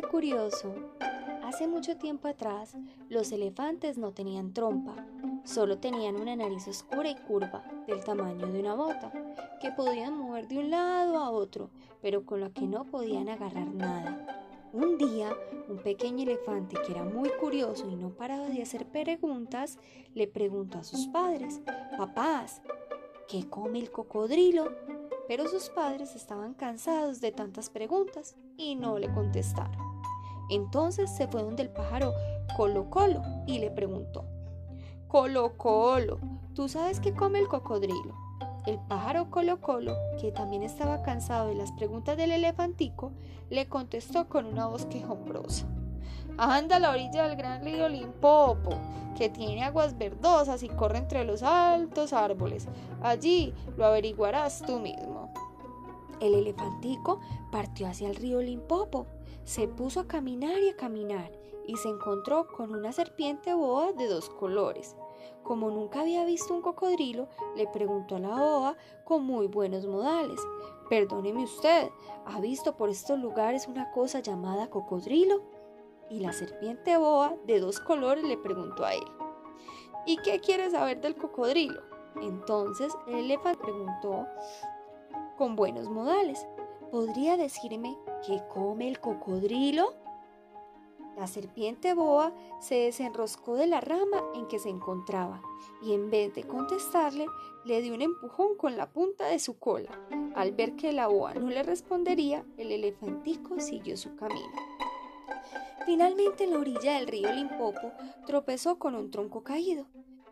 Curioso. Hace mucho tiempo atrás, los elefantes no tenían trompa, solo tenían una nariz oscura y curva, del tamaño de una bota, que podían mover de un lado a otro, pero con la que no podían agarrar nada. Un día, un pequeño elefante que era muy curioso y no paraba de hacer preguntas, le preguntó a sus padres, papás, ¿qué come el cocodrilo? Pero sus padres estaban cansados de tantas preguntas y no le contestaron. Entonces se fue donde el pájaro Colo Colo y le preguntó, Colo Colo, ¿tú sabes qué come el cocodrilo? El pájaro Colo Colo, que también estaba cansado de las preguntas del elefantico, le contestó con una voz quejumbrosa. Anda a la orilla del gran río Limpopo, que tiene aguas verdosas y corre entre los altos árboles. Allí lo averiguarás tú mismo. El elefantico partió hacia el río Limpopo, se puso a caminar y a caminar y se encontró con una serpiente boa de dos colores. Como nunca había visto un cocodrilo, le preguntó a la boa con muy buenos modales. Perdóneme usted, ¿ha visto por estos lugares una cosa llamada cocodrilo? Y la serpiente boa de dos colores le preguntó a él. ¿Y qué quiere saber del cocodrilo? Entonces el elefante preguntó con buenos modales. ¿Podría decirme qué come el cocodrilo? La serpiente boa se desenroscó de la rama en que se encontraba y en vez de contestarle, le dio un empujón con la punta de su cola. Al ver que la boa no le respondería, el elefantico siguió su camino. Finalmente en la orilla del río Limpopo tropezó con un tronco caído,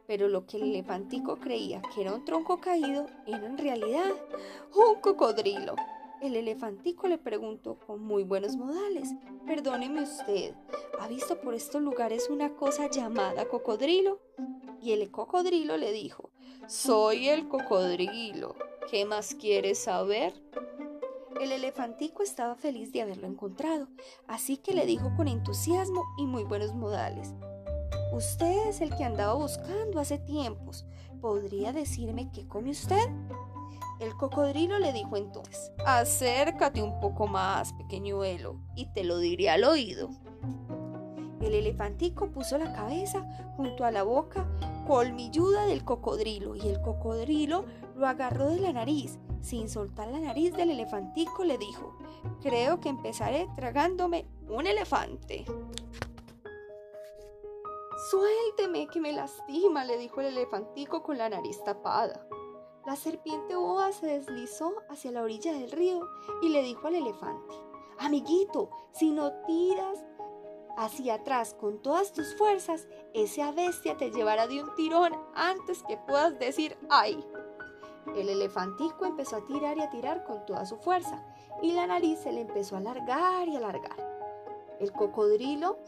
pero lo que el elefantico creía que era un tronco caído era en realidad un cocodrilo. El elefantico le preguntó con muy buenos modales, perdóneme usted, ¿ha visto por estos lugares una cosa llamada cocodrilo? Y el cocodrilo le dijo, soy el cocodrilo, ¿qué más quieres saber? El elefantico estaba feliz de haberlo encontrado, así que le dijo con entusiasmo y muy buenos modales, Usted es el que andaba buscando hace tiempos. ¿Podría decirme qué come usted? El cocodrilo le dijo entonces, acércate un poco más, pequeñuelo, y te lo diré al oído. El elefantico puso la cabeza junto a la boca colmilluda del cocodrilo y el cocodrilo lo agarró de la nariz. Sin soltar la nariz del elefantico le dijo, creo que empezaré tragándome un elefante. Suélteme, que me lastima, le dijo el elefantico con la nariz tapada. La serpiente boa se deslizó hacia la orilla del río y le dijo al elefante, Amiguito, si no tiras hacia atrás con todas tus fuerzas, esa bestia te llevará de un tirón antes que puedas decir ¡ay! El elefantico empezó a tirar y a tirar con toda su fuerza y la nariz se le empezó a alargar y alargar. El cocodrilo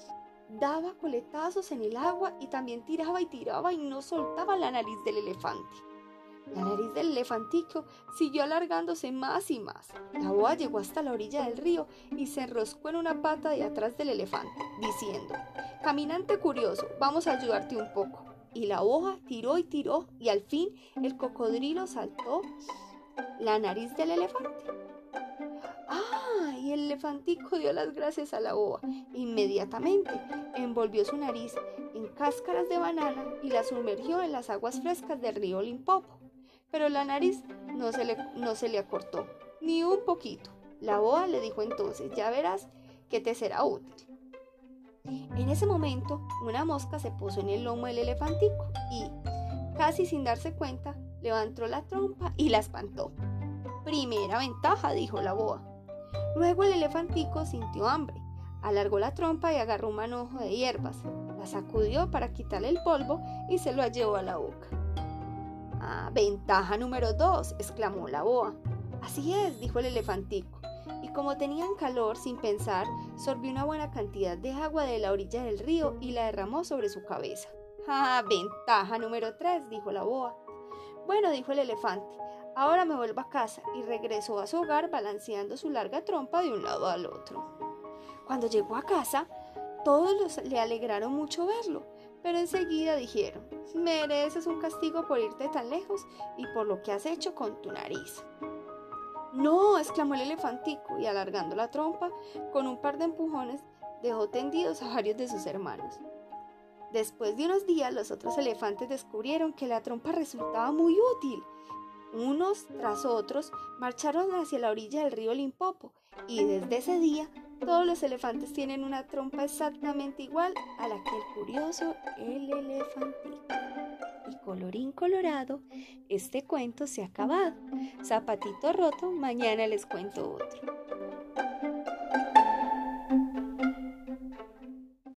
daba coletazos en el agua y también tiraba y tiraba y no soltaba la nariz del elefante. La nariz del elefantico siguió alargándose más y más. La boa llegó hasta la orilla del río y se enroscó en una pata de atrás del elefante, diciendo, Caminante curioso, vamos a ayudarte un poco. Y la boa tiró y tiró y al fin el cocodrilo saltó la nariz del elefante. ¡Ah! Y el elefantico dio las gracias a la boa. Inmediatamente envolvió su nariz en cáscaras de banana y la sumergió en las aguas frescas del río Limpopo pero la nariz no se, le, no se le acortó, ni un poquito. La boa le dijo entonces, ya verás que te será útil. En ese momento, una mosca se puso en el lomo del elefantico y, casi sin darse cuenta, levantó la trompa y la espantó. Primera ventaja, dijo la boa. Luego el elefantico sintió hambre, alargó la trompa y agarró un manojo de hierbas, la sacudió para quitarle el polvo y se lo llevó a la boca. Ah, ventaja número dos, exclamó la boa. Así es, dijo el elefantico. Como tenían calor, sin pensar, sorbió una buena cantidad de agua de la orilla del río y la derramó sobre su cabeza. Ah, ventaja número tres, dijo la boa. Bueno, dijo el elefante, ahora me vuelvo a casa y regresó a su hogar balanceando su larga trompa de un lado al otro. Cuando llegó a casa, todos le alegraron mucho verlo, pero enseguida dijeron, mereces un castigo por irte tan lejos y por lo que has hecho con tu nariz. No, exclamó el elefantico y alargando la trompa, con un par de empujones, dejó tendidos a varios de sus hermanos. Después de unos días, los otros elefantes descubrieron que la trompa resultaba muy útil. Unos tras otros marcharon hacia la orilla del río Limpopo y desde ese día todos los elefantes tienen una trompa exactamente igual a la que el curioso el elefantico. Colorín colorado, este cuento se ha acabado. Zapatito roto, mañana les cuento otro.